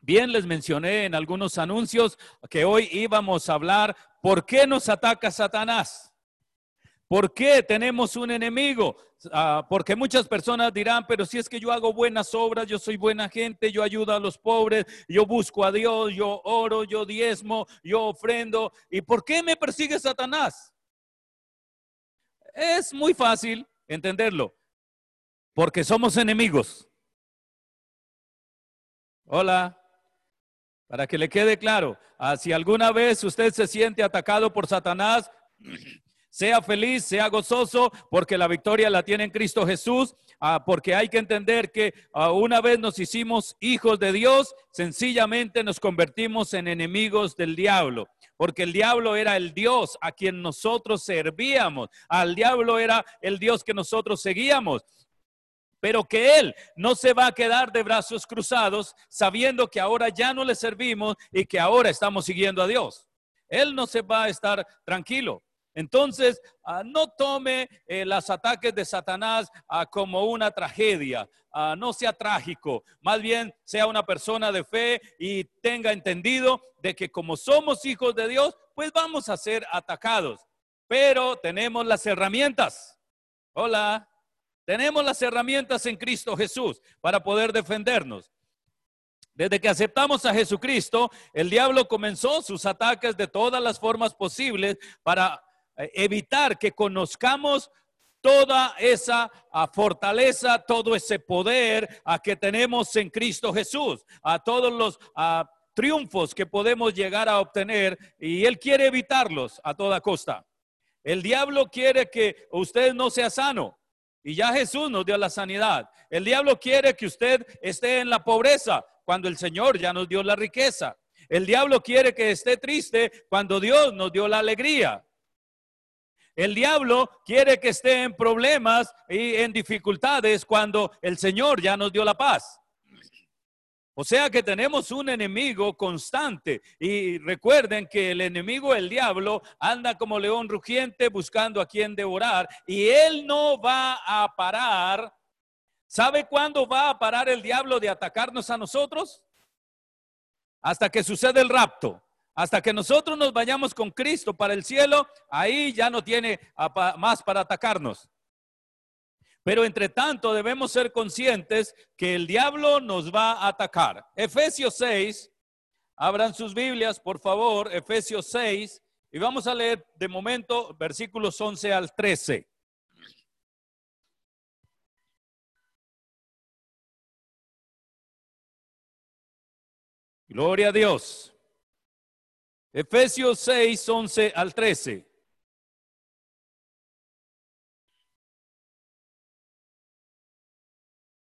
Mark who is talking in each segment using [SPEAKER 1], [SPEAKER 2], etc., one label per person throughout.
[SPEAKER 1] Bien, les mencioné en algunos anuncios que hoy íbamos a hablar por qué nos ataca Satanás. ¿Por qué tenemos un enemigo? Ah, porque muchas personas dirán, pero si es que yo hago buenas obras, yo soy buena gente, yo ayudo a los pobres, yo busco a Dios, yo oro, yo diezmo, yo ofrendo. ¿Y por qué me persigue Satanás? Es muy fácil entenderlo, porque somos enemigos. Hola, para que le quede claro, ah, si alguna vez usted se siente atacado por Satanás, sea feliz, sea gozoso, porque la victoria la tiene en Cristo Jesús, ah, porque hay que entender que ah, una vez nos hicimos hijos de Dios, sencillamente nos convertimos en enemigos del diablo. Porque el diablo era el Dios a quien nosotros servíamos, al diablo era el Dios que nosotros seguíamos. Pero que Él no se va a quedar de brazos cruzados sabiendo que ahora ya no le servimos y que ahora estamos siguiendo a Dios. Él no se va a estar tranquilo. Entonces, ah, no tome eh, los ataques de Satanás ah, como una tragedia, ah, no sea trágico, más bien sea una persona de fe y tenga entendido de que como somos hijos de Dios, pues vamos a ser atacados, pero tenemos las herramientas. Hola, tenemos las herramientas en Cristo Jesús para poder defendernos. Desde que aceptamos a Jesucristo, el diablo comenzó sus ataques de todas las formas posibles para eh, evitar que conozcamos toda esa ah, fortaleza, todo ese poder a que tenemos en Cristo Jesús, a todos los ah, triunfos que podemos llegar a obtener y Él quiere evitarlos a toda costa. El diablo quiere que usted no sea sano y ya Jesús nos dio la sanidad. El diablo quiere que usted esté en la pobreza cuando el Señor ya nos dio la riqueza. El diablo quiere que esté triste cuando Dios nos dio la alegría. El diablo quiere que esté en problemas y en dificultades cuando el Señor ya nos dio la paz. O sea que tenemos un enemigo constante. Y recuerden que el enemigo, el diablo, anda como león rugiente buscando a quien devorar. Y él no va a parar. ¿Sabe cuándo va a parar el diablo de atacarnos a nosotros? Hasta que sucede el rapto. Hasta que nosotros nos vayamos con Cristo para el cielo, ahí ya no tiene más para atacarnos. Pero entre tanto debemos ser conscientes que el diablo nos va a atacar. Efesios 6, abran sus Biblias, por favor, Efesios 6, y vamos a leer de momento versículos 11 al 13. Gloria a Dios. Efesios 6, 11 al 13.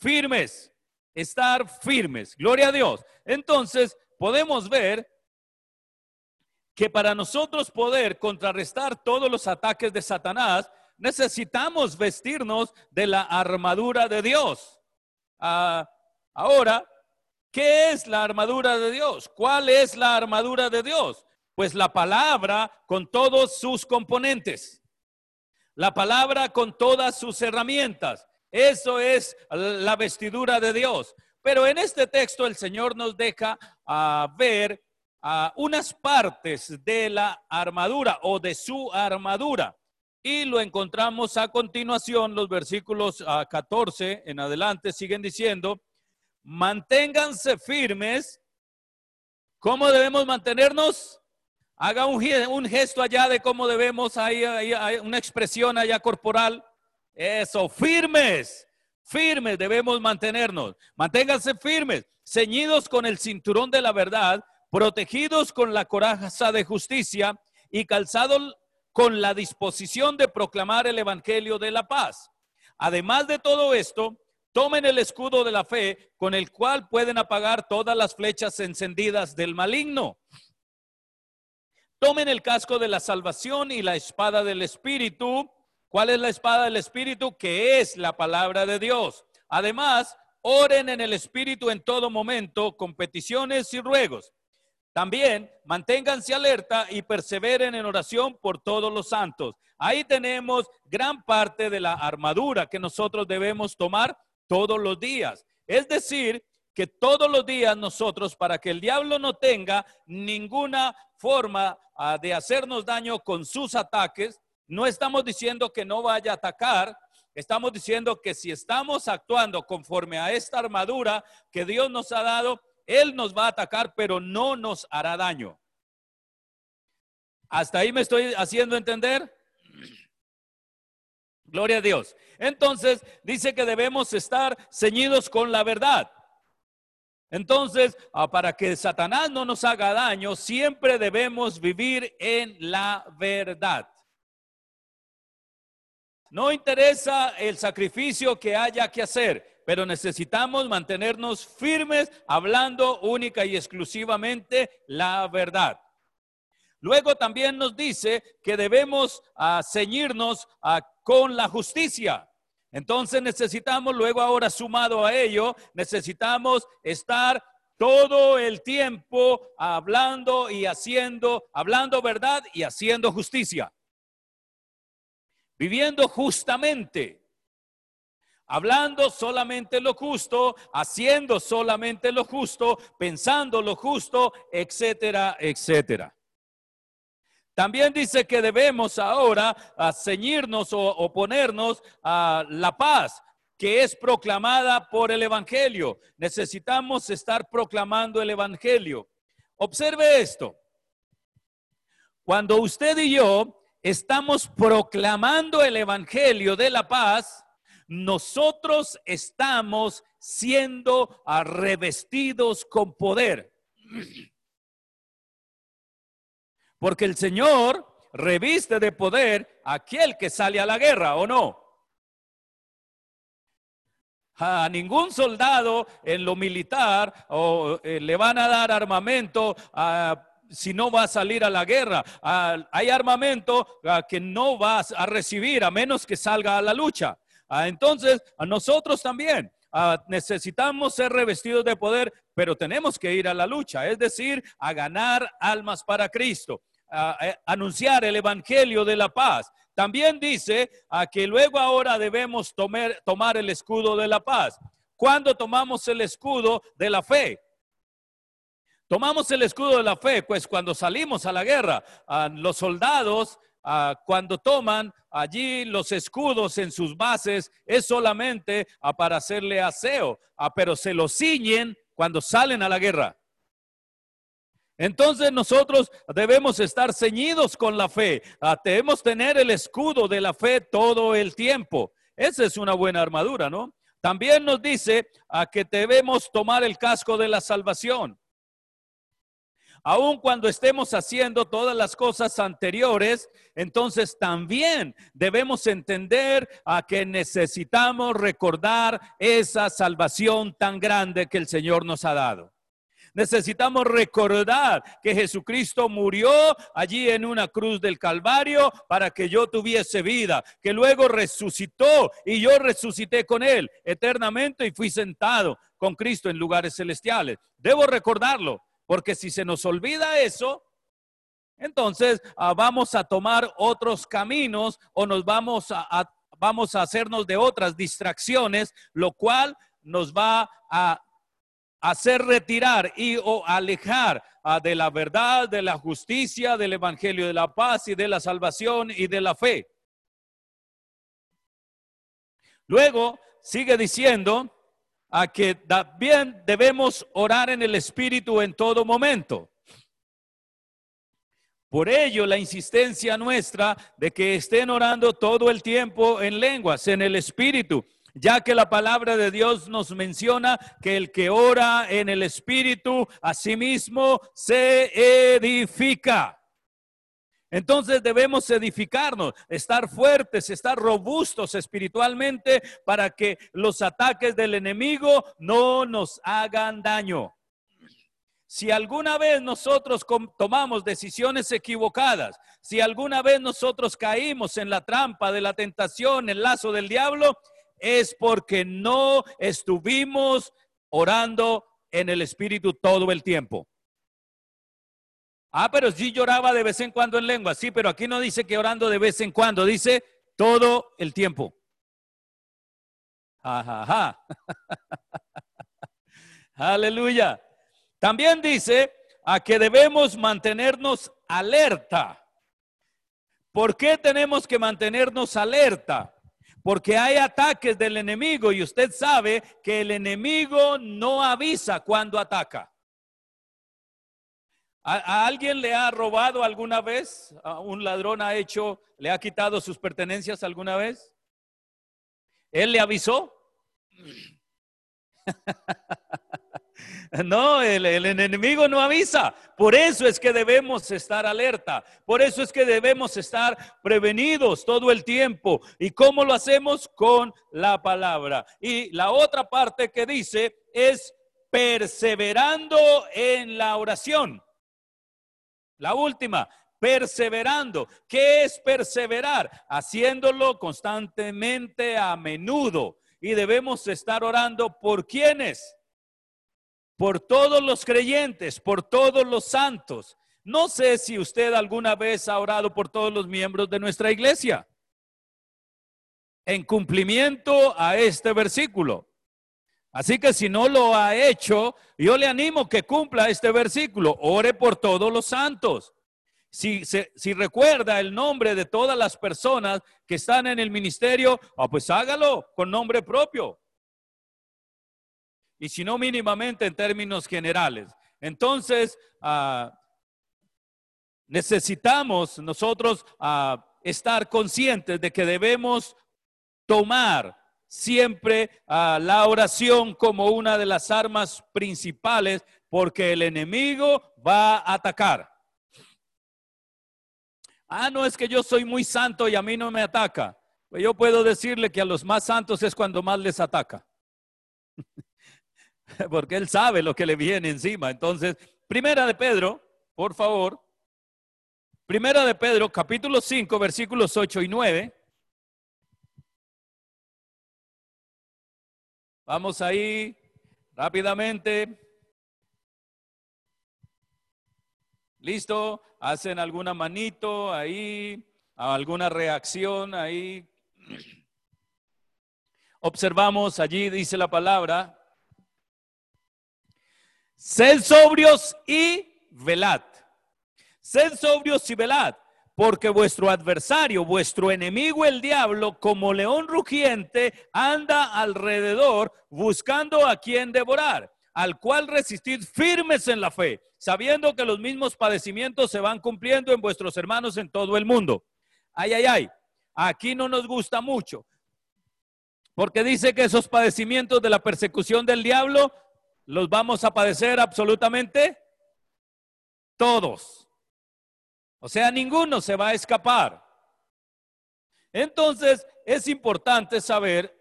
[SPEAKER 1] firmes, estar firmes. Gloria a Dios. Entonces, podemos ver que para nosotros poder contrarrestar todos los ataques de Satanás, necesitamos vestirnos de la armadura de Dios. Ah, ahora, ¿Qué es la armadura de Dios? ¿Cuál es la armadura de Dios? Pues la palabra con todos sus componentes. La palabra con todas sus herramientas. Eso es la vestidura de Dios. Pero en este texto el Señor nos deja a ver unas partes de la armadura o de su armadura. Y lo encontramos a continuación, los versículos 14 en adelante siguen diciendo, manténganse firmes. ¿Cómo debemos mantenernos? Haga un, gesto allá de cómo debemos, hay una expresión allá corporal. Eso, firmes, firmes debemos mantenernos. Manténganse firmes, ceñidos con el cinturón de la verdad, protegidos con la coraza de justicia y calzados con la disposición de proclamar el evangelio de la paz. Además de todo esto, Tomen el escudo de la fe con el cual pueden apagar todas las flechas encendidas del maligno. Tomen el casco de la salvación y la espada del Espíritu. ¿Cuál es la espada del Espíritu? Que es la palabra de Dios. Además, oren en el Espíritu en todo momento con peticiones y ruegos. También manténganse alerta y perseveren en oración por todos los santos. Ahí tenemos gran parte de la armadura que nosotros debemos tomar todos los días. Es decir, que todos los días nosotros, para que el diablo no tenga ninguna forma ah, de hacernos daño con sus ataques, no estamos diciendo que no vaya a atacar, estamos diciendo que si estamos actuando conforme a esta armadura que Dios nos ha dado, Él nos va a atacar, pero no nos hará daño. ¿Hasta ahí me estoy haciendo entender? Gloria a Dios. Entonces dice que debemos estar ceñidos con la verdad. Entonces, ah, para que Satanás no nos haga daño, siempre debemos vivir en la verdad. No interesa el sacrificio que haya que hacer, pero necesitamos mantenernos firmes hablando única y exclusivamente la verdad. Luego también nos dice que debemos uh, ceñirnos uh, con la justicia. Entonces necesitamos, luego ahora sumado a ello, necesitamos estar todo el tiempo hablando y haciendo, hablando verdad y haciendo justicia. Viviendo justamente, hablando solamente lo justo, haciendo solamente lo justo, pensando lo justo, etcétera, etcétera. También dice que debemos ahora ah, ceñirnos o oponernos a la paz que es proclamada por el Evangelio. Necesitamos estar proclamando el Evangelio. Observe esto. Cuando usted y yo estamos proclamando el Evangelio de la paz, nosotros estamos siendo ah, revestidos con poder. Porque el Señor reviste de poder a aquel que sale a la guerra, ¿o no? A ningún soldado en lo militar o, eh, le van a dar armamento si no va a salir a la guerra. hay armamento que no vas a recibir a menos que salga a la lucha. entonces, a nosotros también. necesitamos ser revestidos de poder, pero tenemos que ir a la lucha, es decir, a ganar almas para Cristo. Eh, anunciar el Evangelio de la paz. También dice a que luego ahora debemos tomar, tomar el escudo de la paz. ¿Cuándo tomamos el escudo de la fe? Tomamos el escudo de la fe, pues cuando salimos a la guerra, los soldados cuando toman allí los escudos en sus bases, es solamente para hacerle aseo, pero se los ciñen cuando salen a la guerra. Entonces nosotros debemos estar ceñidos con la fe. Ah, debemos tener el escudo de la fe todo el tiempo. Esa es una buena armadura, ¿no? También nos dice a que debemos tomar el casco de la salvación. Aun cuando estemos haciendo todas las cosas anteriores, entonces también debemos entender a que necesitamos recordar esa salvación tan grande que el Señor nos ha dado. Necesitamos recordar que Jesucristo murió allí en una cruz del Calvario para que yo tuviese vida, que luego resucitó y yo resucité con él eternamente y fui sentado con Cristo en lugares celestiales. Debo recordarlo, porque si se nos olvida eso, entonces ah, vamos a tomar otros caminos o nos vamos a, vamos a hacernos de otras distracciones, lo cual nos va a hacer retirar y o alejar ah, de la verdad, de la justicia, del evangelio de la paz y de la salvación y de la fe. Luego sigue diciendo a que también debemos orar en el espíritu en todo momento. Por ello, la insistencia nuestra de que estén orando todo el tiempo en lenguas, en el espíritu ya que la palabra de Dios nos menciona que el que ora en el Espíritu, a sí mismo se edifica. Entonces debemos edificarnos, estar fuertes, estar robustos espiritualmente para que los ataques del enemigo no nos hagan daño. Si alguna vez nosotros tomamos decisiones equivocadas, si alguna vez nosotros caímos en la trampa de la tentación, el lazo del diablo, es porque no estuvimos orando en el Espíritu todo el tiempo. Ah, pero sí lloraba de vez en cuando en lengua. Sí, pero aquí no dice que orando de vez en cuando, dice todo el tiempo. Ajá, Aleluya. También dice a que debemos mantenernos alerta. ¿Por qué tenemos que mantenernos alerta? Porque hay ataques del enemigo y usted sabe que el enemigo no avisa cuando ataca. ¿A, alguien le ha robado alguna vez? ¿A un ladrón ha hecho, le ha quitado sus pertenencias alguna vez? ¿Él le avisó? No, el, el, enemigo no avisa. Por eso es que debemos estar alerta. Por eso es que debemos estar prevenidos todo el tiempo. ¿Y cómo lo hacemos? Con la palabra. Y la otra parte que dice es perseverando en la oración. La última, perseverando. ¿Qué es perseverar? Haciéndolo constantemente a menudo. Y debemos estar orando por quienes? Por todos los creyentes, por todos los santos. No sé si usted alguna vez ha orado por todos los miembros de nuestra iglesia. En cumplimiento a este versículo. Así que si no lo ha hecho, yo le animo que cumpla este versículo. Ore por todos los santos. Si, si recuerda el nombre de todas las personas que están en el ministerio, ah, pues hágalo con nombre propio. Y si no, mínimamente en términos generales. Entonces, ah, necesitamos nosotros ah, estar conscientes de que debemos tomar siempre a la oración como una de las armas principales porque el enemigo va a atacar. Ah, no es que yo soy muy santo y a mí no me ataca. Pues yo puedo decirle que a los más santos es cuando más les ataca. porque él sabe lo que le viene encima. Entonces, primera de Pedro, por favor. Primera de Pedro, capítulo 5, versículos 8 y 9. Vamos ahí rápidamente. ¿Listo? ¿Hacen alguna manito ahí? ¿Alguna reacción ahí? Observamos allí, dice la palabra, sed sobrios y velad. Sed sobrios y velad porque vuestro adversario, vuestro enemigo el diablo, como león rugiente, anda alrededor buscando a quien devorar, al cual resistid firmes en la fe, sabiendo que los mismos padecimientos se van cumpliendo en vuestros hermanos en todo el mundo. Ay, ay, ay, aquí no nos gusta mucho, porque dice que esos padecimientos de la persecución del diablo los vamos a padecer absolutamente todos. O sea, ninguno se va a escapar. Entonces, es importante saber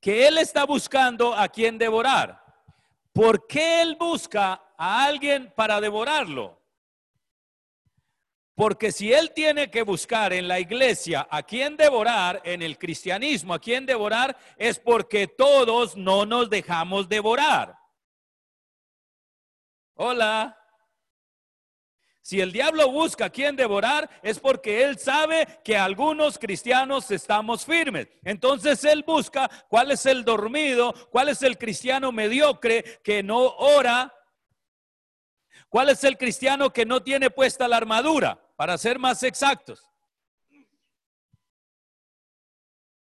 [SPEAKER 1] que Él está buscando a quien devorar. ¿Por qué Él busca a alguien para devorarlo? Porque si Él tiene que buscar en la iglesia a quien devorar, en el cristianismo a quien devorar, es porque todos no nos dejamos devorar. Hola. Si el diablo busca a quien devorar, es porque él sabe que algunos cristianos estamos firmes. Entonces él busca cuál es el dormido, cuál es el cristiano mediocre que no ora, cuál es el cristiano que no tiene puesta la armadura, para ser más exactos.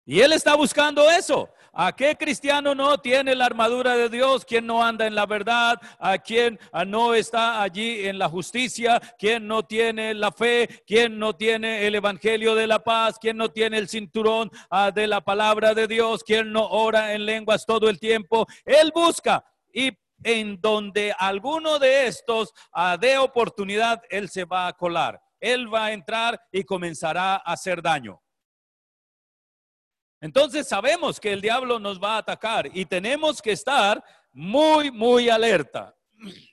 [SPEAKER 1] Y él está buscando eso. ¿A qué cristiano no tiene la armadura de Dios? ¿Quién no anda en la verdad? ¿A quién no está allí en la justicia? ¿Quién no tiene la fe? ¿Quién no tiene el evangelio de la paz? ¿Quién no tiene el cinturón ah, de la palabra de Dios? ¿Quién no ora en lenguas todo el tiempo? Él busca. Y en donde alguno de estos ah, dé oportunidad, él se va a colar. Él va a entrar y comenzará a hacer daño. Entonces sabemos que el diablo nos va a atacar y tenemos que estar muy, muy alerta.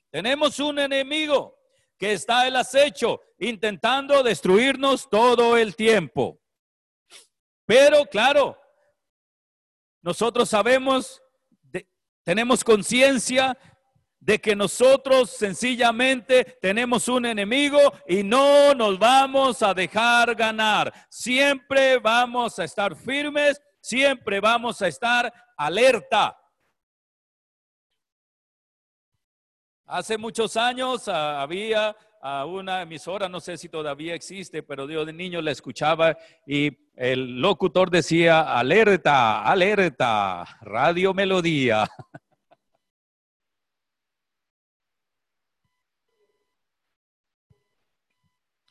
[SPEAKER 1] Tenemos un enemigo que está el acecho intentando destruirnos todo el tiempo. Pero claro, nosotros sabemos, tenemos conciencia de que nosotros sencillamente tenemos un enemigo y no nos vamos a dejar ganar. Siempre vamos a estar firmes, siempre vamos a estar alerta. Hace muchos años ah, había ah, una emisora, no sé si todavía existe, pero yo de niño la escuchaba y el locutor decía, alerta, alerta, radio melodía.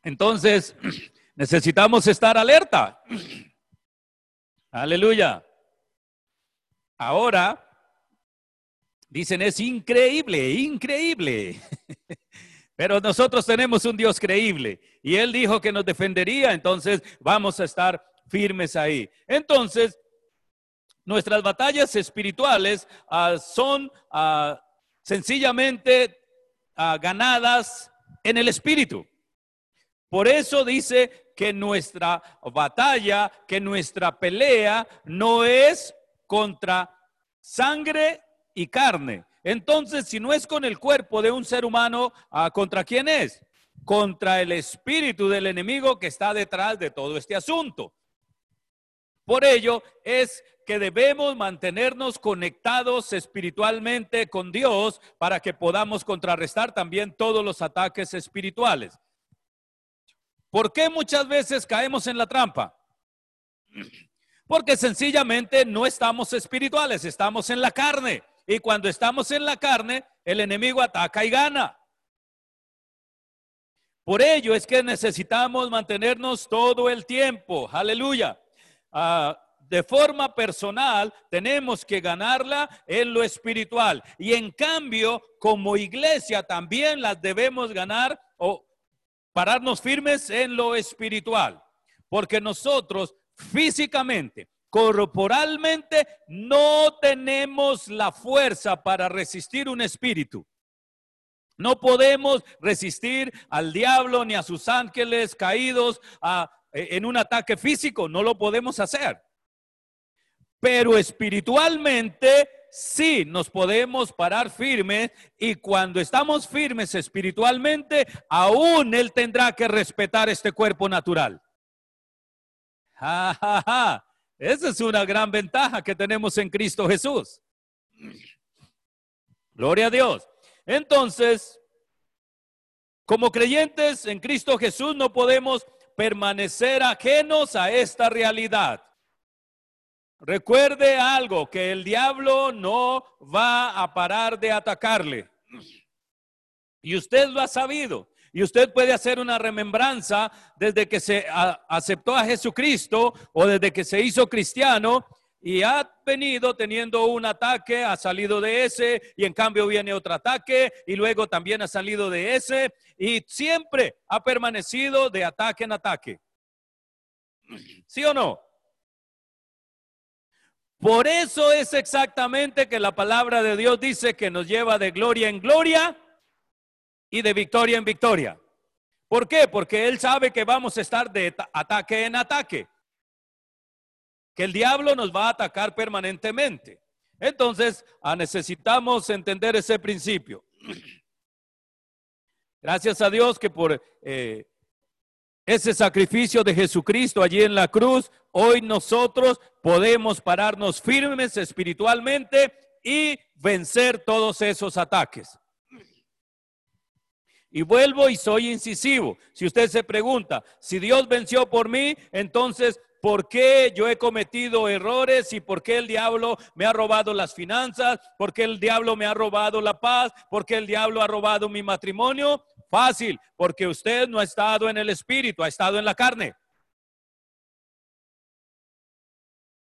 [SPEAKER 1] Entonces, necesitamos estar alerta. Aleluya. Ahora, dicen, es increíble, increíble. Pero nosotros tenemos un Dios creíble y Él dijo que nos defendería, entonces vamos a estar firmes ahí. Entonces, nuestras batallas espirituales ah, son ah, sencillamente ah, ganadas en el Espíritu. Por eso dice que nuestra batalla, que nuestra pelea no es contra sangre y carne. Entonces, si no es con el cuerpo de un ser humano, ah, ¿contra quién es? Contra el espíritu del enemigo que está detrás de todo este asunto. Por ello es que debemos mantenernos conectados espiritualmente con Dios para que podamos contrarrestar también todos los ataques espirituales. ¿Por qué muchas veces caemos en la trampa? Porque sencillamente no estamos espirituales, estamos en la carne. Y cuando estamos en la carne, el enemigo ataca y gana. Por ello es que necesitamos mantenernos todo el tiempo, aleluya. Ah, de forma personal tenemos que ganarla en lo espiritual. Y en cambio, como iglesia también las debemos ganar o pararnos firmes en lo espiritual, porque nosotros físicamente, corporalmente, no tenemos la fuerza para resistir un espíritu. No podemos resistir al diablo ni a sus ángeles caídos en un ataque físico, no lo podemos hacer. Pero espiritualmente sí nos podemos parar firmes y cuando estamos firmes espiritualmente, aún Él tendrá que respetar este cuerpo natural. Esa es una gran ventaja que tenemos en Cristo Jesús. Gloria a Dios. Entonces, como creyentes en Cristo Jesús no podemos permanecer ajenos a esta realidad. Recuerde algo, que el diablo no va a parar de atacarle. Y usted lo ha sabido. Y usted puede hacer una remembranza desde que se aceptó a Jesucristo o desde que se hizo cristiano y ha venido teniendo un ataque, ha salido de ese y en cambio viene otro ataque y luego también ha salido de ese y siempre ha permanecido de ataque en ataque. ¿Sí o no? Por eso es exactamente que la palabra de Dios dice que nos lleva de gloria en gloria y de victoria en victoria. ¿Por qué? Porque Él sabe que vamos a estar de ataque en ataque, que el diablo nos va a atacar permanentemente. Entonces, ah, necesitamos entender ese principio. Gracias a Dios que por eh, ese sacrificio de Jesucristo allí en la cruz, hoy nosotros podemos pararnos firmes espiritualmente y vencer todos esos ataques. Y vuelvo y soy incisivo. Si usted se pregunta, si Dios venció por mí, entonces, ¿por qué yo he cometido errores y por qué el diablo me ha robado las finanzas? ¿Por qué el diablo me ha robado la paz? ¿Por qué el diablo ha robado mi matrimonio? Fácil, porque usted no ha estado en el espíritu, ha estado en la carne.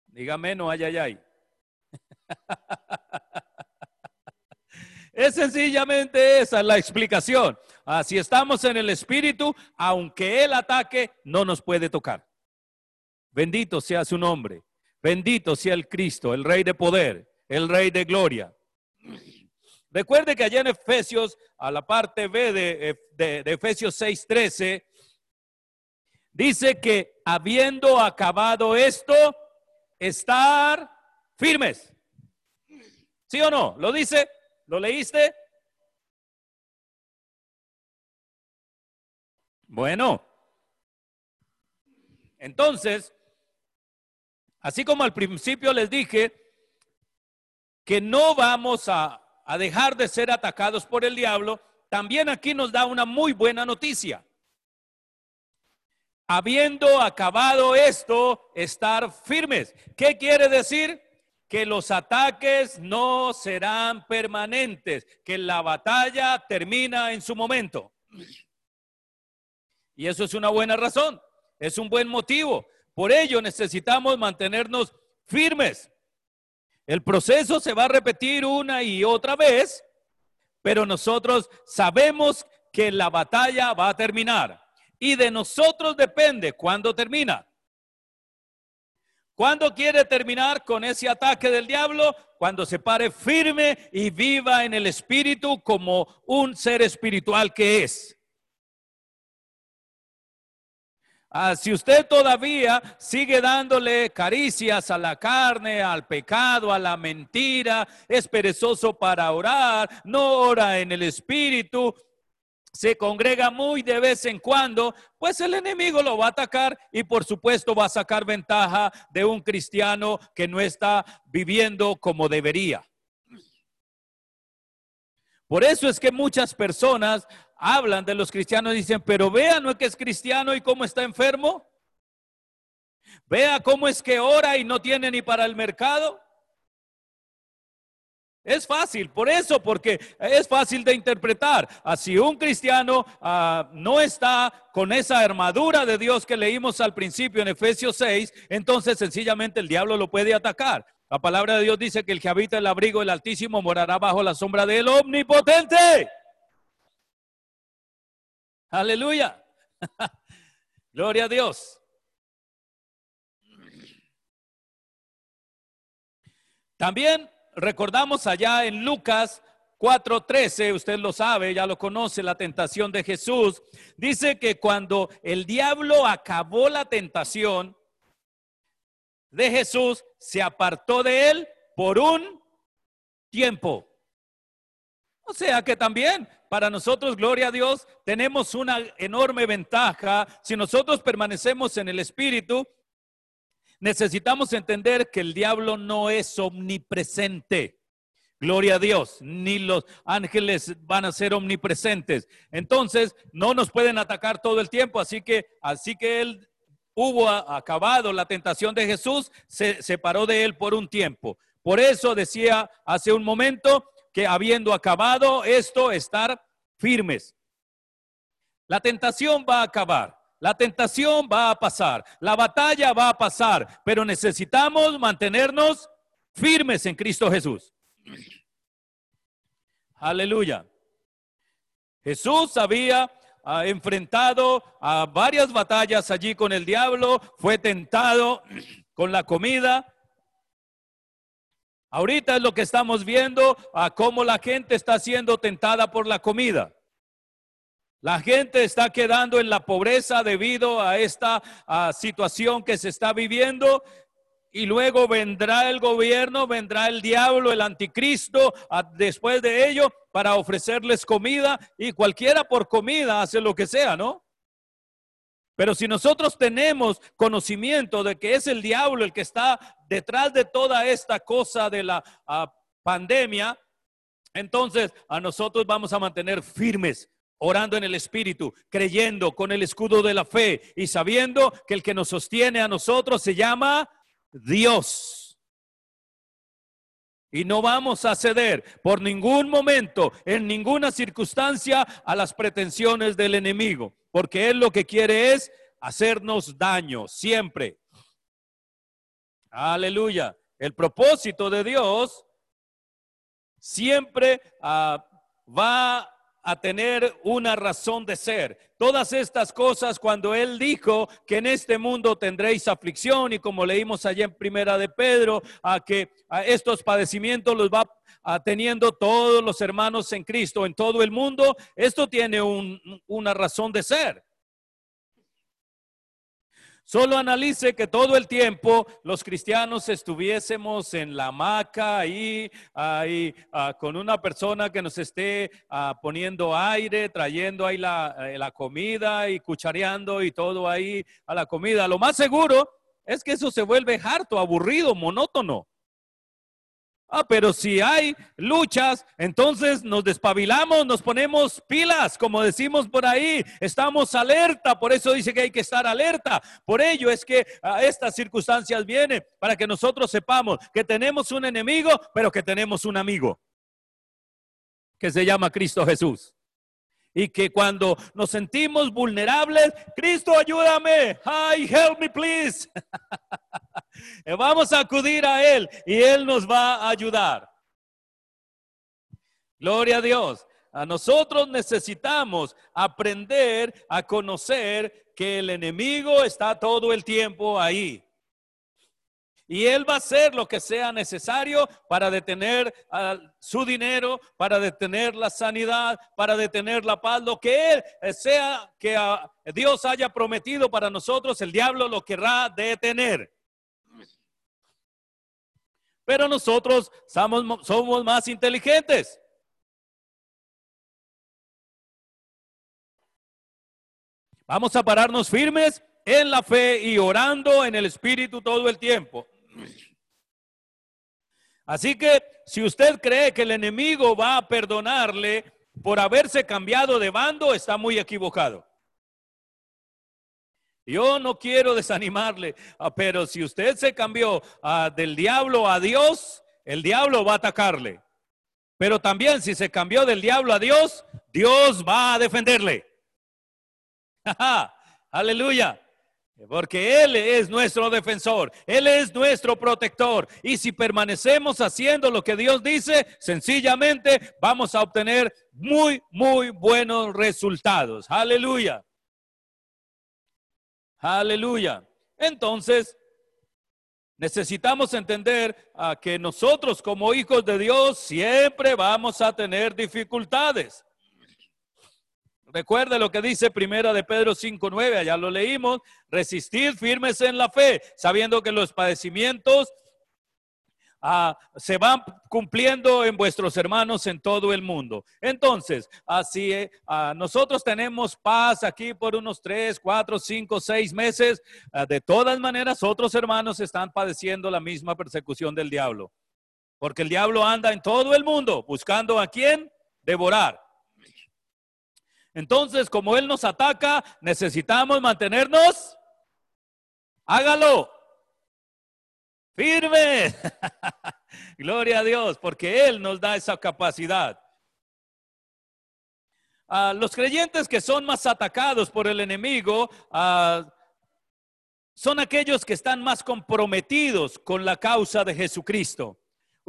[SPEAKER 1] Dígame, no, ay, ay, ay. Es sencillamente esa la explicación. Ah, si estamos en el Espíritu, aunque Él ataque, no nos puede tocar. Bendito sea su nombre. Bendito sea el Cristo, el Rey de poder, el Rey de gloria. Recuerde que allá en Efesios, a la parte B de, de, de Efesios 6:13, dice que habiendo acabado esto, estar firmes. ¿Sí o no? ¿Lo dice? ¿Lo leíste? Bueno, entonces, así como al principio les dije que no vamos a, a, dejar de ser atacados por el diablo, también aquí nos da una muy buena noticia. Habiendo acabado esto, estar firmes. ¿Qué quiere decir? que los ataques no serán permanentes, que la batalla termina en su momento. Y eso es una buena razón, es un buen motivo. Por ello necesitamos mantenernos firmes. El proceso se va a repetir una y otra vez, pero nosotros sabemos que la batalla va a terminar. Y de nosotros depende cuándo termina. ¿Cuándo quiere terminar con ese ataque del diablo? Cuando se pare firme y viva en el espíritu como un ser espiritual que es. Ah, si usted todavía sigue dándole caricias a la carne, al pecado, a la mentira, es perezoso para orar, no ora en el espíritu, se congrega muy de vez en cuando, pues el enemigo lo va a atacar y por supuesto va a sacar ventaja de un cristiano que no está viviendo como debería. Por eso es que muchas personas hablan de los cristianos dicen, pero vea, no es que es cristiano y cómo está enfermo. Vea cómo es que ora y no tiene ni para el mercado. Es fácil, por eso, porque es fácil de interpretar. Así un cristiano uh, no está con esa armadura de Dios que leímos al principio en Efesios 6, entonces sencillamente el diablo lo puede atacar. La palabra de Dios dice que el que habita el abrigo del Altísimo morará bajo la sombra del Omnipotente. Aleluya. Gloria a Dios. También recordamos allá en Lucas 4:13, usted lo sabe, ya lo conoce, la tentación de Jesús. Dice que cuando el diablo acabó la tentación de Jesús, se apartó de él por un tiempo. O sea que también para nosotros, gloria a Dios, tenemos una enorme ventaja. Si nosotros permanecemos en el Espíritu, necesitamos entender que el diablo no es omnipresente. Gloria a Dios, ni los ángeles van a ser omnipresentes. Entonces, no nos pueden atacar todo el tiempo, así que así que él hubo acabado la tentación de Jesús, se separó de él por un tiempo. Por eso decía hace un momento que habiendo acabado esto, estar firmes. La tentación va a acabar. La tentación va a pasar, la batalla va a pasar, pero necesitamos mantenernos firmes en Cristo Jesús. Aleluya. Jesús había ah, enfrentado a varias batallas allí con el diablo, fue tentado con la comida. Ahorita es lo que estamos viendo, a cómo la gente está siendo tentada por la comida. La gente está quedando en la pobreza debido a esta situación que se está viviendo. Y luego vendrá el gobierno, vendrá el diablo, el anticristo, después de ello, para ofrecerles comida. Y cualquiera por comida hace lo que sea, ¿no? Pero si nosotros tenemos conocimiento de que es el diablo el que está detrás de toda esta cosa de la pandemia, entonces a nosotros vamos a mantener firmes orando en el Espíritu, creyendo con el escudo de la fe y sabiendo que el que nos sostiene a nosotros se llama Dios. Y no vamos a ceder por ningún momento, en ninguna circunstancia, a las pretensiones del enemigo, porque él lo que quiere es hacernos daño siempre. Aleluya. El propósito de Dios siempre ah, va a tener una razón de ser. Todas estas cosas cuando él dijo que en este mundo tendréis aflicción y como leímos allá en primera de Pedro, a que a estos padecimientos los va teniendo todos los hermanos en Cristo en todo el mundo, esto tiene una razón de ser. Solo analice que todo el tiempo los cristianos estuviésemos en la hamaca ahí, ahí ah, con una persona que nos esté ah, poniendo aire, trayendo ahí la, eh, la comida y cuchareando y todo ahí a la comida. Lo más seguro es que eso se vuelve harto, aburrido, monótono. Ah, pero si hay luchas, entonces nos despabilamos, nos ponemos pilas, como decimos por ahí, estamos alerta, por eso dice que hay que estar alerta. Por ello es que a ah, estas circunstancias vienen para que nosotros sepamos que tenemos un enemigo, pero que tenemos un amigo, que se llama Cristo Jesús. Y que cuando nos sentimos vulnerables, Cristo ayúdame, ay, help me please. Vamos a acudir a Él y Él nos va a ayudar. Gloria a Dios. A nosotros necesitamos aprender a conocer que el enemigo está todo el tiempo ahí. Y Él va a hacer lo que sea necesario para detener su dinero, para detener la sanidad, para detener la paz. Lo que Él eh, sea que Dios haya prometido para nosotros, el diablo lo querrá detener. Pero nosotros somos, somos más inteligentes. Vamos a pararnos firmes en la fe y orando en el Espíritu todo el tiempo. Así que si usted cree que el enemigo va a perdonarle por haberse cambiado de bando, está muy equivocado. Yo no quiero desanimarle, ah, pero si usted se cambió ah, del diablo a Dios, el diablo va a atacarle. Pero también si se cambió del diablo a Dios, Dios va a defenderle. Aleluya. Porque Él es nuestro defensor, Él es nuestro protector. Y si permanecemos haciendo lo que Dios dice, sencillamente vamos a obtener muy, muy buenos resultados. Aleluya. Aleluya. Entonces, necesitamos entender a que nosotros como hijos de Dios siempre vamos a tener dificultades. Recuerde lo que dice Primera de Pedro 5:9, allá lo leímos, resistir firmes en la fe, sabiendo que los padecimientos Ah, se van cumpliendo en vuestros hermanos en todo el mundo. Entonces, así eh, ah, nosotros tenemos paz aquí por unos tres, cuatro, cinco, seis meses. Ah, de todas maneras, otros hermanos están padeciendo la misma persecución del diablo. Porque el diablo anda en todo el mundo buscando a quién devorar. Entonces, como Él nos ataca, necesitamos mantenernos. Hágalo firme. Gloria a Dios, porque Él nos da esa capacidad. a los creyentes que son más atacados por el enemigo son aquellos que están más comprometidos con la causa de Jesucristo.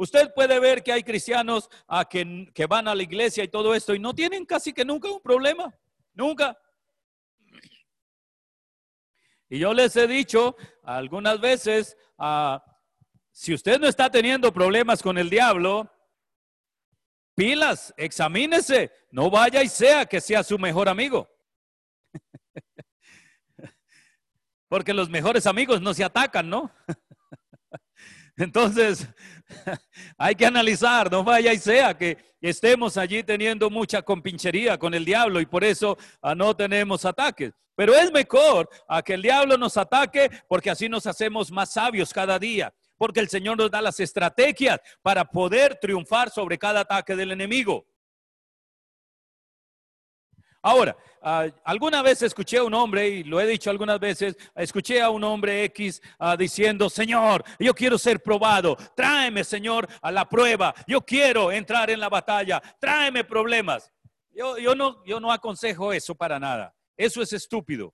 [SPEAKER 1] Usted puede ver que hay cristianos que, que van a la iglesia y todo esto y no tienen casi que nunca un problema, nunca. Y yo les he dicho algunas veces, a si usted no está teniendo problemas con el diablo, pilas, examínese, no vaya y sea que sea su mejor amigo. Porque los mejores amigos no se atacan, ¿no? Entonces, hay que analizar, no vaya y sea que estemos allí teniendo mucha compinchería con el diablo y por eso ah, no tenemos ataques. Pero es mejor a que el diablo nos ataque porque así nos hacemos más sabios cada día porque el Señor nos da las estrategias para poder triunfar sobre cada ataque del enemigo. Ahora, ah, alguna vez escuché a un hombre, y lo he dicho algunas veces, escuché a un hombre X ah, diciendo, Señor, yo quiero ser probado, tráeme, Señor, a la prueba, yo quiero entrar en la batalla, tráeme problemas. Yo, yo, no, yo no aconsejo eso para nada, eso es estúpido.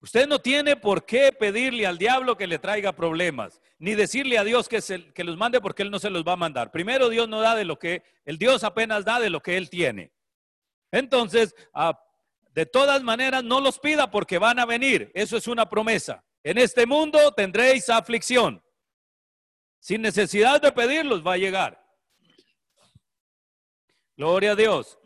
[SPEAKER 1] Usted no tiene por qué pedirle al diablo que le traiga problemas, ni decirle a Dios que, se, que los mande porque Él no se los va a mandar. Primero, Dios no da de lo que, el Dios apenas da de lo que Él tiene. Entonces, ah, de todas maneras, no los pida porque van a venir. Eso es una promesa. En este mundo tendréis aflicción. Sin necesidad de pedirlos va a llegar. Gloria a Dios.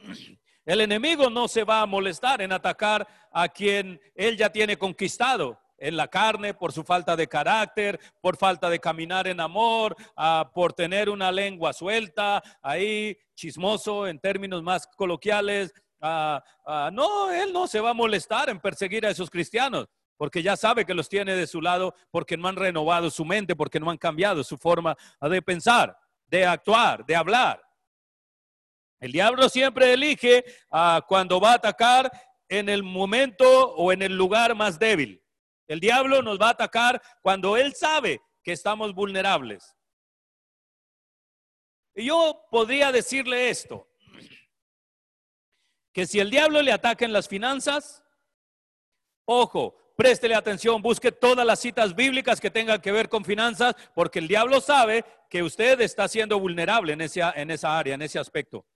[SPEAKER 1] El enemigo no se va a molestar en atacar a quien él ya tiene conquistado en la carne por su falta de carácter, por falta de caminar en amor, ah, por tener una lengua suelta, ahí chismoso en términos más coloquiales. Ah, ah, no, él no se va a molestar en perseguir a esos cristianos, porque ya sabe que los tiene de su lado, porque no han renovado su mente, porque no han cambiado su forma de pensar, de actuar, de hablar. El diablo siempre elige cuando va a atacar en el momento o en el lugar más débil. El diablo nos va a atacar cuando él sabe que estamos vulnerables. Y yo podría decirle esto, que si el diablo le ataca en las finanzas, ojo, préstele atención, busque todas las citas bíblicas que tengan que ver con finanzas, porque el diablo sabe que usted está siendo vulnerable en esa, en esa área, en ese aspecto.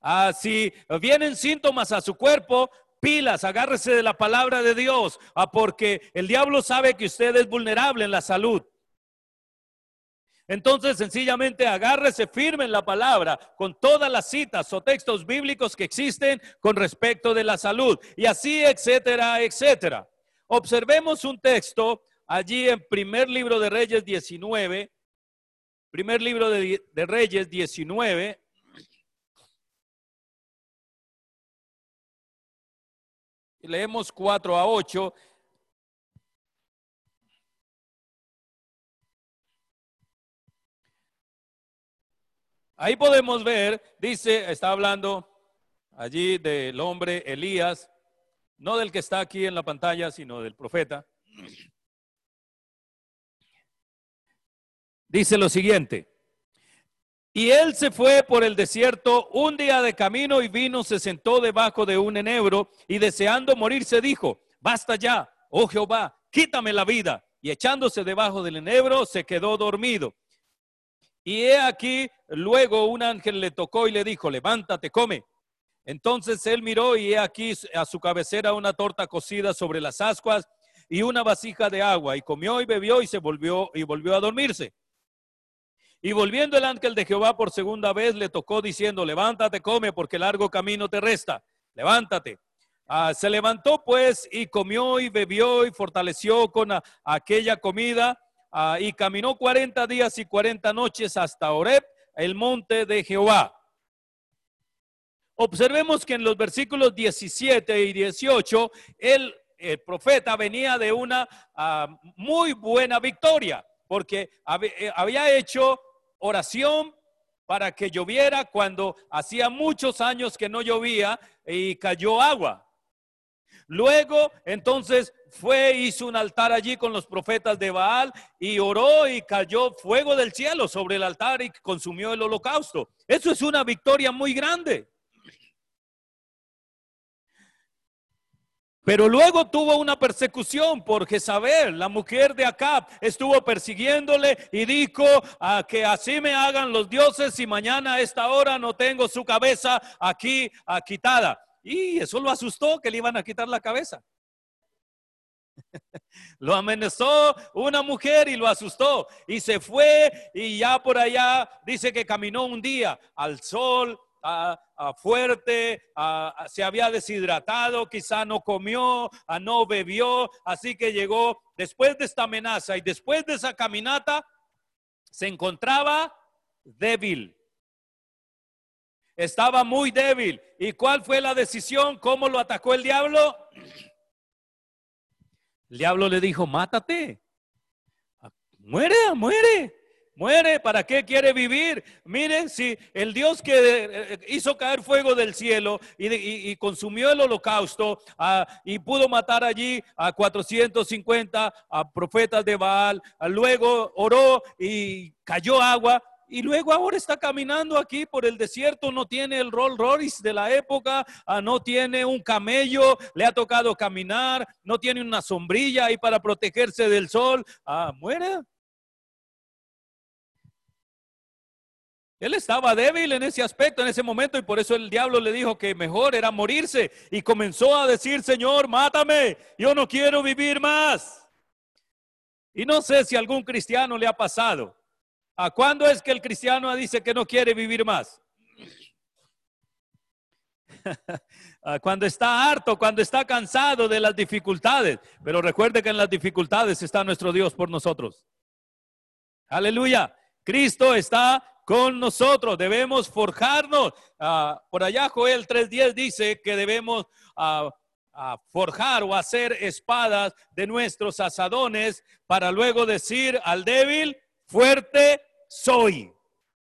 [SPEAKER 1] Ah, si vienen síntomas a su cuerpo, pilas, agárrese de la palabra de Dios, ah, porque el diablo sabe que usted es vulnerable en la salud. Entonces, sencillamente agárrese firme en la palabra con todas las citas o textos bíblicos que existen con respecto de la salud y así, etcétera, etcétera. Observemos un texto allí en primer libro de Reyes 19, primer libro de, de Reyes 19, leemos 4 a 8. Ahí podemos ver, dice, está hablando allí del hombre Elías, no del que está aquí en la pantalla, sino del profeta. Dice lo siguiente, y él se fue por el desierto un día de camino y vino, se sentó debajo de un enebro y deseando morirse dijo, basta ya, oh Jehová, quítame la vida. Y echándose debajo del enebro se quedó dormido. Y he aquí, luego un ángel le tocó y le dijo, levántate, come. Entonces él miró y he aquí a su cabecera una torta cocida sobre las ascuas y una vasija de agua y comió y bebió y se volvió y volvió a dormirse. Y volviendo el ángel de Jehová por segunda vez, le tocó diciendo, levántate, come, porque largo camino te resta. Levántate. Ah, se levantó pues y comió y bebió y fortaleció con aquella comida ah, y caminó cuarenta días y cuarenta noches hasta Oreb, el monte de Jehová. Observemos que en los versículos 17 y 18, el, profeta venía de una ah, muy buena victoria, porque eh, había hecho oración para que lloviera cuando hacía muchos años que no llovía y cayó agua. Luego, entonces, fue, hizo un altar allí con los profetas de Baal y oró y cayó fuego del cielo sobre el altar y consumió el holocausto. Eso es una victoria muy grande. Pero luego tuvo una persecución por Jezabel, la mujer de Acab, estuvo persiguiéndole y dijo a que así me hagan los dioses y mañana a esta hora no tengo su cabeza aquí ah, quitada. Y eso lo asustó que le iban a quitar la cabeza. lo amenazó una mujer y lo asustó y se fue y ya por allá dice que caminó un día al sol, fuerte, se había deshidratado, quizá no comió, no bebió, así que llegó después de esta amenaza y después de esa caminata, se encontraba débil. Estaba muy débil. ¿Y cuál fue la decisión? ¿Cómo lo atacó el diablo? El diablo le dijo, mátate. Muere, muere. Muere, ¿para qué quiere vivir? Miren, si el Dios que eh, hizo caer fuego del cielo y, consumió el holocausto ah, y pudo matar allí a 450 a profetas de Baal, ah, luego oró y cayó agua y luego ahora está caminando aquí por el desierto, no tiene el Rolls Royce de la época, ah, no tiene un camello, le ha tocado caminar, no tiene una sombrilla ahí para protegerse del sol, ah, muere. Él estaba débil en ese aspecto, en ese momento, y por eso el diablo le dijo que mejor era morirse. Y comenzó a decir, Señor, mátame, yo no quiero vivir más. Y no sé si algún cristiano le ha pasado. ¿A cuándo es que el cristiano dice que no quiere vivir más? cuando está harto, cuando está cansado de las dificultades. Pero recuerde que en las dificultades está nuestro Dios por nosotros. Aleluya. Cristo está con nosotros, debemos forjarnos. Ah, por allá Joel 3.10 dice que debemos ah, ah, forjar o hacer espadas de nuestros asadones para luego decir al débil, fuerte soy.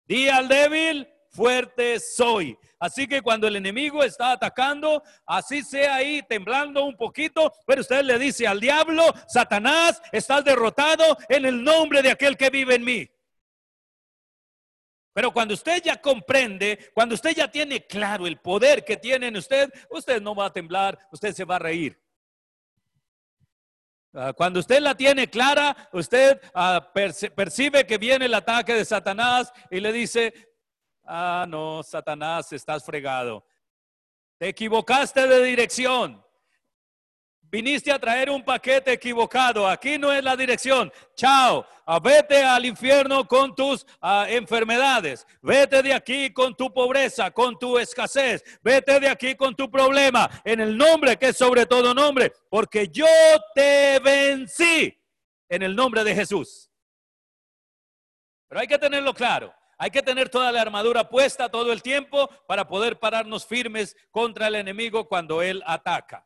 [SPEAKER 1] Di al débil, fuerte soy. Así que cuando el enemigo está atacando, así sea ahí temblando un poquito, pero usted le dice al diablo, Satanás, estás derrotado en el nombre de aquel que vive en mí. Pero cuando usted ya comprende, cuando usted ya tiene claro el poder que tiene en usted, usted no va a temblar, usted se va a reír. Ah, cuando usted la tiene clara, usted ah, percibe que viene el ataque de Satanás y le dice, ah, no, Satanás, estás fregado. Te equivocaste de dirección. Viniste a traer un paquete equivocado. Aquí no es la dirección. Chao. Ah, vete al infierno con tus ah, enfermedades. Vete de aquí con tu pobreza, con tu escasez. Vete de aquí con tu problema. En el nombre que es sobre todo nombre. Porque yo te vencí. En el nombre de Jesús. Pero hay que tenerlo claro. Hay que tener toda la armadura puesta todo el tiempo para poder pararnos firmes contra el enemigo cuando él ataca.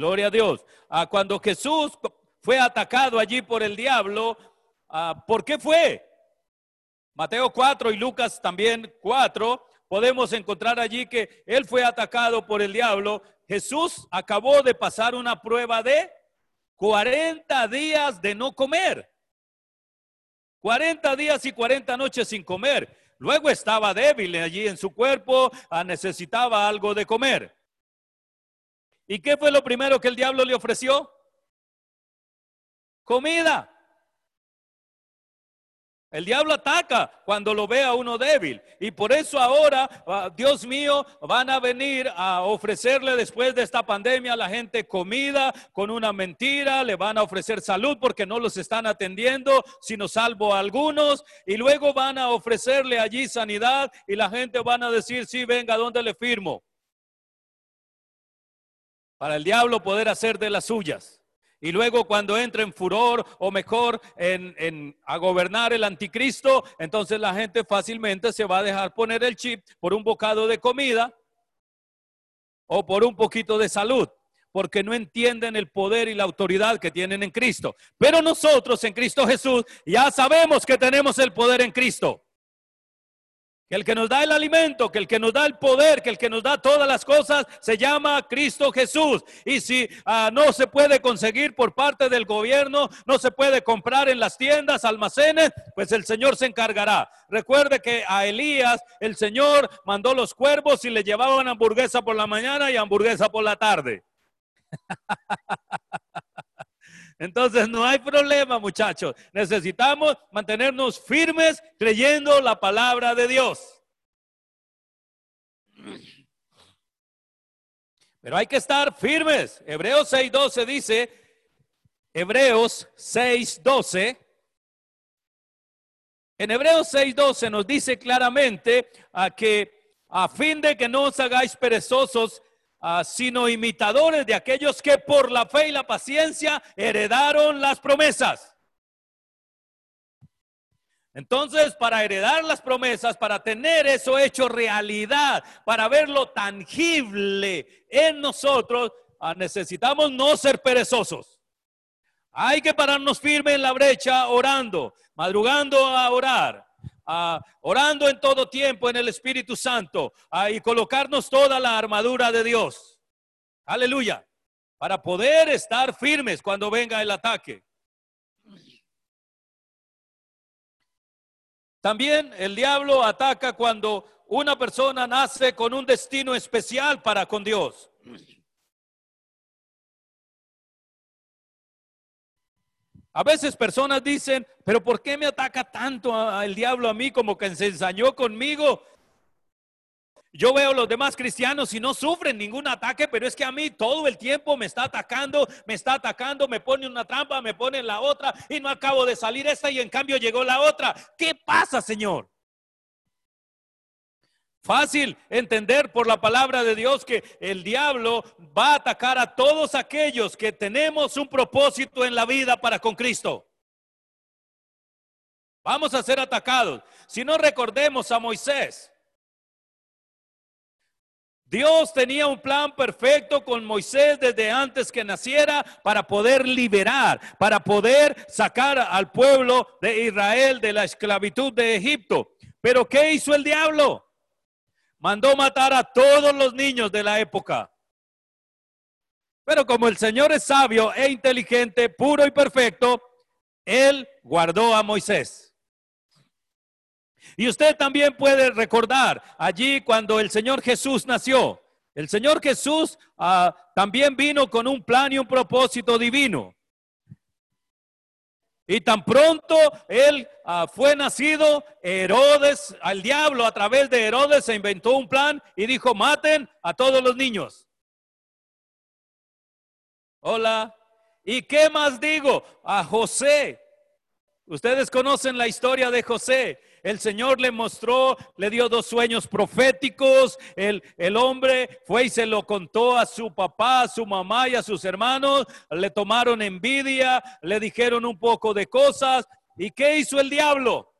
[SPEAKER 1] Gloria a Dios. Ah, cuando Jesús fue atacado allí por el diablo, ah, ¿por qué fue? Mateo 4 y Lucas también 4, podemos encontrar allí que él fue atacado por el diablo. Jesús acabó de pasar una prueba de 40 días de no comer. 40 días y 40 noches sin comer. Luego estaba débil allí en su cuerpo, ah, necesitaba algo de comer. ¿Y qué fue lo primero que el diablo le ofreció? Comida. El diablo ataca cuando lo ve a uno débil. Y por eso ahora, ah, Dios mío, van a venir a ofrecerle después de esta pandemia a la gente comida con una mentira. Le van a ofrecer salud porque no los están atendiendo, sino salvo a algunos. Y luego van a ofrecerle allí sanidad y la gente van a decir, sí, venga, ¿dónde le firmo? Para el diablo poder hacer de las suyas. Y luego cuando entre en furor o mejor en, a gobernar el anticristo, entonces la gente fácilmente se va a dejar poner el chip por un bocado de comida o por un poquito de salud, porque no entienden el poder y la autoridad que tienen en Cristo. Pero nosotros en Cristo Jesús ya sabemos que tenemos el poder en Cristo que el que nos da el alimento, que el que nos da el poder, que el que nos da todas las cosas, se llama Cristo Jesús. Y si ah, no se puede conseguir por parte del gobierno, no se puede comprar en las tiendas, almacenes, pues el Señor se encargará. Recuerde que a Elías el Señor mandó los cuervos y le llevaban hamburguesa por la mañana y hamburguesa por la tarde. Entonces no hay problema, muchachos. Necesitamos mantenernos firmes creyendo la palabra de Dios. Pero hay que estar firmes. Hebreos 6:12 dice, Hebreos 6:12, en Hebreos 6:12 nos dice claramente a que a fin de que no os hagáis perezosos, Ah, sino imitadores de aquellos que por la fe y la paciencia heredaron las promesas. Entonces, para heredar las promesas, para tener eso hecho realidad, para verlo tangible en nosotros, ah, necesitamos no ser perezosos. Hay que pararnos firme en la brecha orando, madrugando a orar, orando en todo tiempo en el Espíritu Santo y colocarnos toda la armadura de Dios. Aleluya. Para poder estar firmes cuando venga el ataque. También el diablo ataca cuando una persona nace con un destino especial para con Dios. A veces personas dicen, pero ¿por qué me ataca tanto el diablo a mí como que se ensañó conmigo? Yo veo los demás cristianos y no sufren ningún ataque, pero es que a mí todo el tiempo me está atacando, me está atacando, me pone una trampa, me pone la otra y no acabo de salir esta y en cambio llegó la otra. ¿Qué pasa, Señor? Fácil entender por la palabra de Dios que el diablo va a atacar a todos aquellos que tenemos un propósito en la vida para con Cristo. Vamos a ser atacados. Si no recordemos a Moisés, Dios tenía un plan perfecto con Moisés desde antes que naciera para poder liberar, para poder sacar al pueblo de Israel de la esclavitud de Egipto. Pero ¿qué hizo el diablo? Mandó matar a todos los niños de la época. Pero como el Señor es sabio e inteligente, puro y perfecto, Él guardó a Moisés. Y usted también puede recordar allí cuando el Señor Jesús nació. El Señor Jesús ah, también vino con un plan y un propósito divino. Y tan pronto él ah, fue nacido, Herodes, al diablo a través de Herodes se inventó un plan y dijo, maten a todos los niños. Hola. ¿Y qué más digo? A José. Ustedes conocen la historia de José el Señor le mostró, le dio dos sueños proféticos, el, el hombre fue y se lo contó a su papá, a su mamá y a sus hermanos, le tomaron envidia, le dijeron un poco de cosas. ¿Y qué hizo el diablo?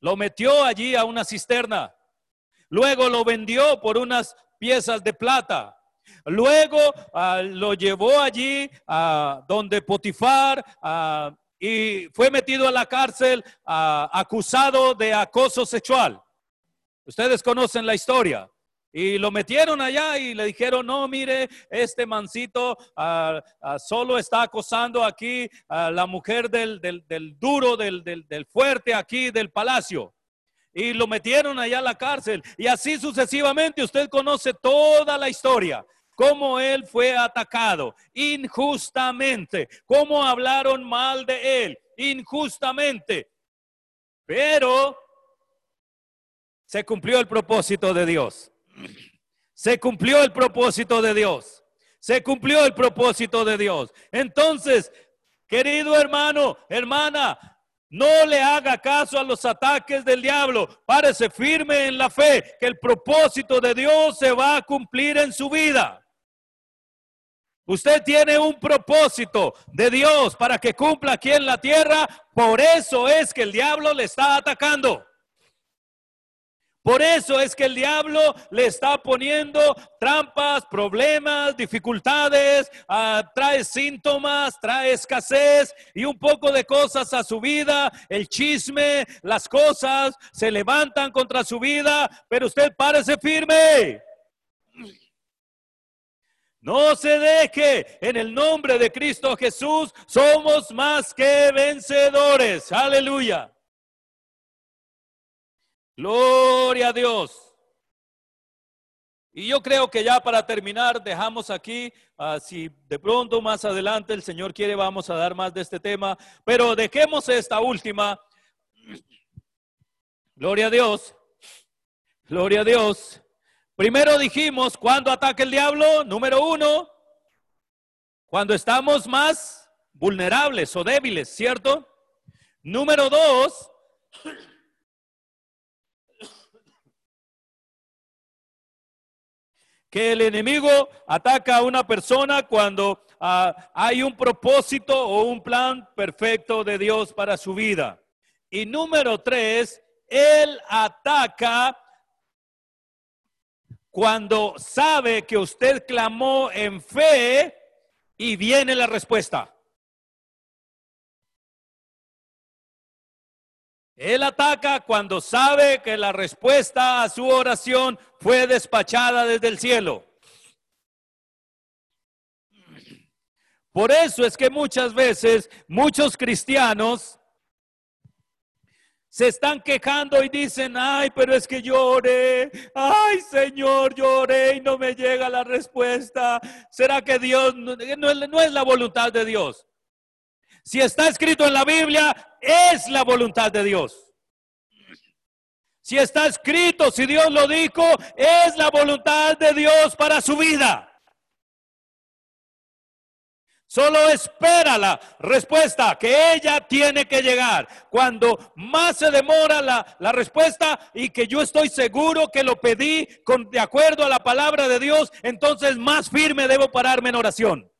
[SPEAKER 1] Lo metió allí a una cisterna. Luego lo vendió por unas piezas de plata. Luego ah, lo llevó allí a donde Potifar, a y fue metido a la cárcel acusado de acoso sexual. Ustedes conocen la historia. Y lo metieron allá y le dijeron, no, mire, este mancito ah, ah, solo está acosando aquí a la mujer del, duro, del, del fuerte aquí del palacio y lo metieron allá a la cárcel. Y así sucesivamente, usted conoce toda la historia cómo él fue atacado injustamente, cómo hablaron mal de él injustamente. Pero se cumplió el propósito de Dios. Se cumplió el propósito de Dios. Se cumplió el propósito de Dios. Entonces, querido hermano, hermana, no le haga caso a los ataques del diablo. Párese firme en la fe que el propósito de Dios se va a cumplir en su vida. Usted tiene un propósito de Dios para que cumpla aquí en la tierra. Por eso es que el diablo le está atacando. Por eso es que el diablo le está poniendo trampas, problemas, dificultades, ah, trae síntomas, trae escasez y un poco de cosas a su vida. El chisme, las cosas se levantan contra su vida, pero usted parece firme. No se deje en el nombre de Cristo Jesús. Somos más que vencedores. Aleluya. Gloria a Dios. Y yo creo que ya para terminar dejamos aquí, uh, si de pronto más adelante el Señor quiere, vamos a dar más de este tema, pero dejemos esta última. Gloria a Dios. Gloria a Dios. Primero dijimos, ¿cuándo ataca el diablo? Número uno, cuando estamos más vulnerables o débiles, ¿cierto? Número dos, que el enemigo ataca a una persona cuando ah, hay un propósito o un plan perfecto de Dios para su vida. Y número tres, él ataca cuando sabe que usted clamó en fe y viene la respuesta. Él ataca cuando sabe que la respuesta a su oración fue despachada desde el cielo. Por eso es que muchas veces muchos cristianos se están quejando y dicen, ay, pero es que lloré, ay Señor, lloré y no me llega la respuesta. ¿Será que Dios no, es la voluntad de Dios? Si está escrito en la Biblia, es la voluntad de Dios. Si está escrito, si Dios lo dijo, es la voluntad de Dios para su vida. Solo espera la respuesta que ella tiene que llegar. Cuando más se demora la, la, respuesta y que yo estoy seguro que lo pedí con, de acuerdo a la palabra de Dios, entonces más firme debo pararme en oración.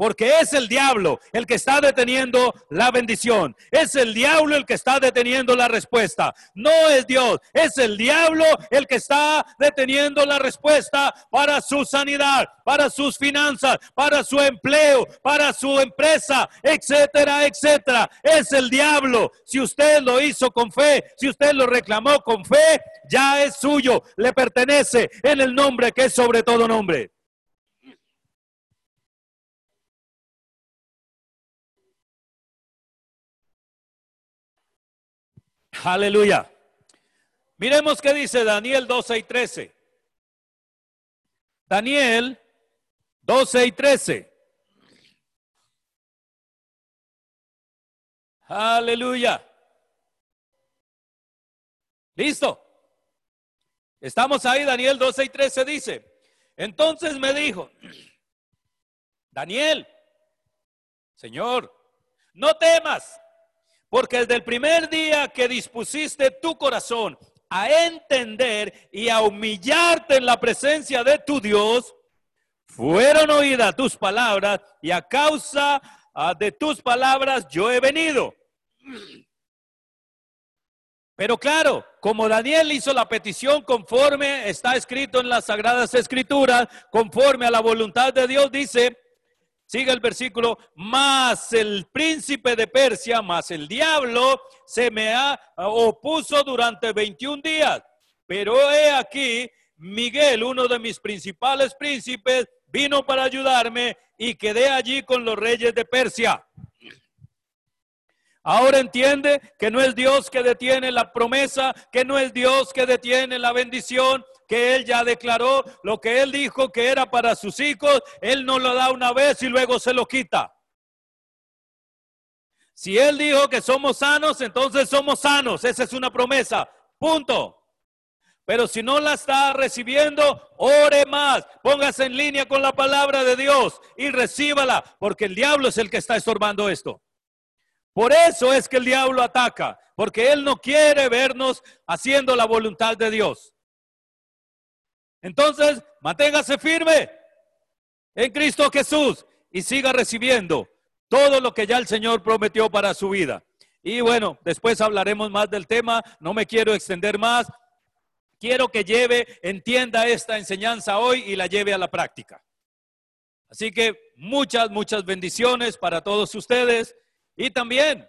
[SPEAKER 1] Porque es el diablo el que está deteniendo la bendición. Es el diablo el que está deteniendo la respuesta. No es Dios. Es el diablo el que está deteniendo la respuesta para su sanidad, para sus finanzas, para su empleo, para su empresa, etcétera, etcétera. Es el diablo. Si usted lo hizo con fe, si usted lo reclamó con fe, ya es suyo. Le pertenece en el nombre que es sobre todo nombre. Aleluya. Miremos qué dice Daniel 12 y 13. Daniel 12 y 13. Aleluya. Listo. Estamos ahí, Daniel 12 y 13 dice. Entonces me dijo, Daniel, Señor, no temas porque desde el primer día que dispusiste tu corazón a entender y a humillarte en la presencia de tu Dios, fueron oídas tus palabras y a causa ah, de tus palabras yo he venido. Pero claro, como Daniel hizo la petición conforme está escrito en las sagradas escrituras, conforme a la voluntad de Dios, dice, Sigue el versículo, más el príncipe de Persia, más el diablo, se me ha opuso durante 21 días. Pero he aquí, Miguel, uno de mis principales príncipes, vino para ayudarme y quedé allí con los reyes de Persia. Ahora entiende que no es Dios que detiene la promesa, que no es Dios que detiene la bendición, que él ya declaró lo que él dijo que era para sus hijos, él no lo da una vez y luego se lo quita. Si él dijo que somos sanos, entonces somos sanos. Esa es una promesa. Punto. Pero si no la está recibiendo, ore más. Póngase en línea con la palabra de Dios y recíbala, porque el diablo es el que está estorbando esto. Por eso es que el diablo ataca, porque él no quiere vernos haciendo la voluntad de Dios. Entonces, manténgase firme en Cristo Jesús y siga recibiendo todo lo que ya el Señor prometió para su vida. Y bueno, después hablaremos más del tema, no me quiero extender más. Quiero que lleve, entienda esta enseñanza hoy y la lleve a la práctica. Así que muchas, muchas bendiciones para todos ustedes y también